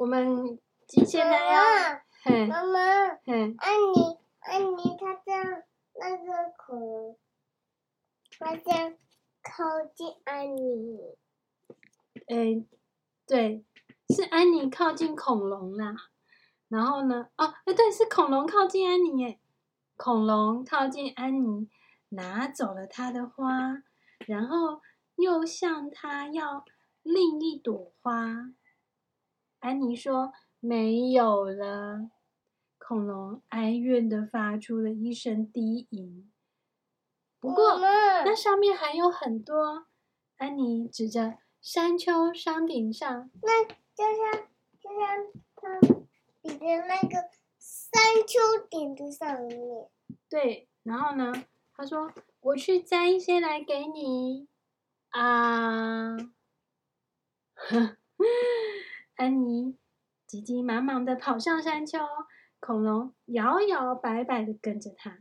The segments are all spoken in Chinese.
我们现在要，妈妈，嘿，安妮，安妮，她在那个恐龙，她在靠近安妮。哎，对，是安妮靠近恐龙啦。然后呢？哦，哎，对，是恐龙靠近安妮耶。恐龙靠近安妮，拿走了她的花，然后又向她要另一朵花。安妮说：“没有了。”恐龙哀怨的发出了一声低吟。不过，那上面还有很多。安妮指着山丘山顶上，那就像就像他比的那个山丘顶的上面。对，然后呢？他说：“我去摘一些来给你。”啊，呵，安妮急急忙忙的跑上山丘，恐龙摇摇摆摆的跟着他。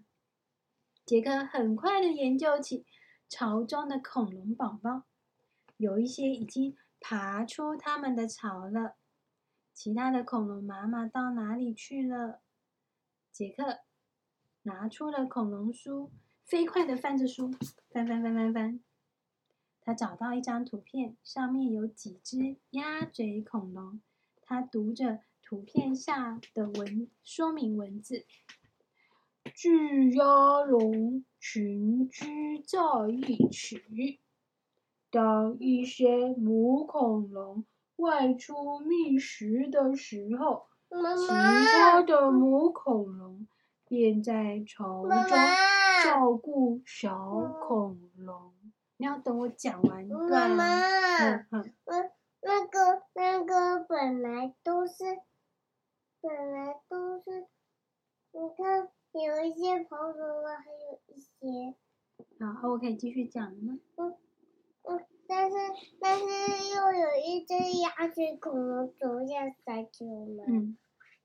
杰克很快的研究起巢中的恐龙宝宝，有一些已经爬出他们的巢了。其他的恐龙妈妈到哪里去了？杰克。拿出了恐龙书，飞快地翻着书，翻翻翻翻翻。他找到一张图片，上面有几只鸭嘴恐龙。他读着图片下的文说明文字：巨鸭龙群居在一起。当一些母恐龙外出觅食的时候，其他的母恐龙。便在巢中照顾小恐龙。你要等我讲完。妈妈，嗯嗯，那个那个本来都是，本来都是，你看有一些跑走了，还有一些。好，我可以继续讲了吗？嗯嗯，但是但是又有一只鸭子恐龙走下山丘了。嗯，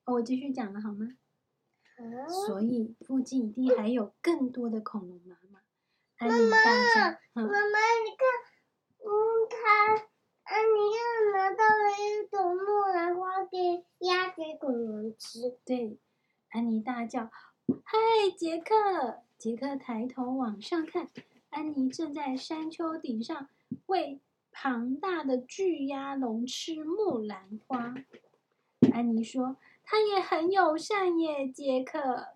我继续讲了好吗？所以附近一定还有更多的恐龙妈妈。安妮大叫：“妈妈，你看，嗯，他，安妮又拿到了一朵木兰花给鸭给恐龙吃。”对，安妮大叫：“嗨，杰克！”杰克抬头往上看，安妮正在山丘顶上喂庞大的巨鸭龙吃木兰花。安妮说。他也很友善耶，杰克。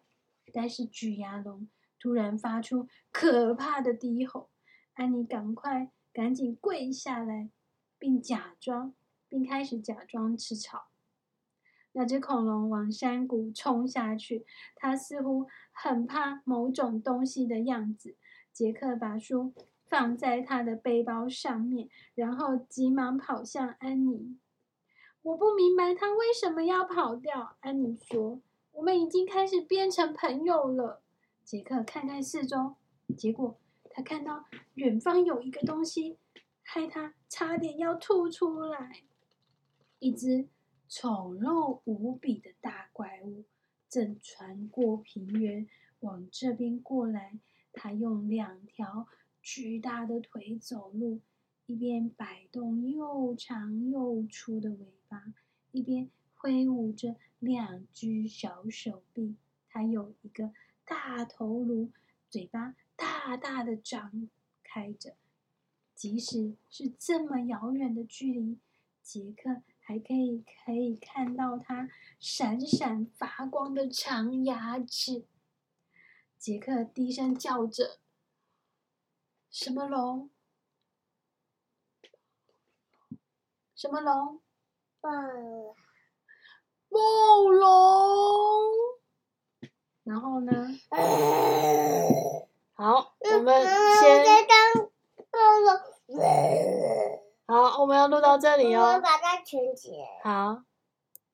但是巨鸭龙突然发出可怕的低吼，安妮赶快赶紧跪下来，并假装，并开始假装吃草。那只恐龙往山谷冲下去，它似乎很怕某种东西的样子。杰克把书放在他的背包上面，然后急忙跑向安妮。我不明白他为什么要跑掉。安妮说：“我们已经开始变成朋友了。”杰克看看四周，结果他看到远方有一个东西，害他差点要吐出来。一只丑陋无比的大怪物正穿过平原往这边过来。他用两条巨大的腿走路。一边摆动又长又粗的尾巴，一边挥舞着两只小手臂。它有一个大头颅，嘴巴大大的张开着。即使是这么遥远的距离，杰克还可以可以看到它闪闪发光的长牙齿。杰克低声叫着：“什么龙？”什么龙？暴暴龙。然后呢？好，我们先。好，我们要录到这里哦。我把它全剪。好。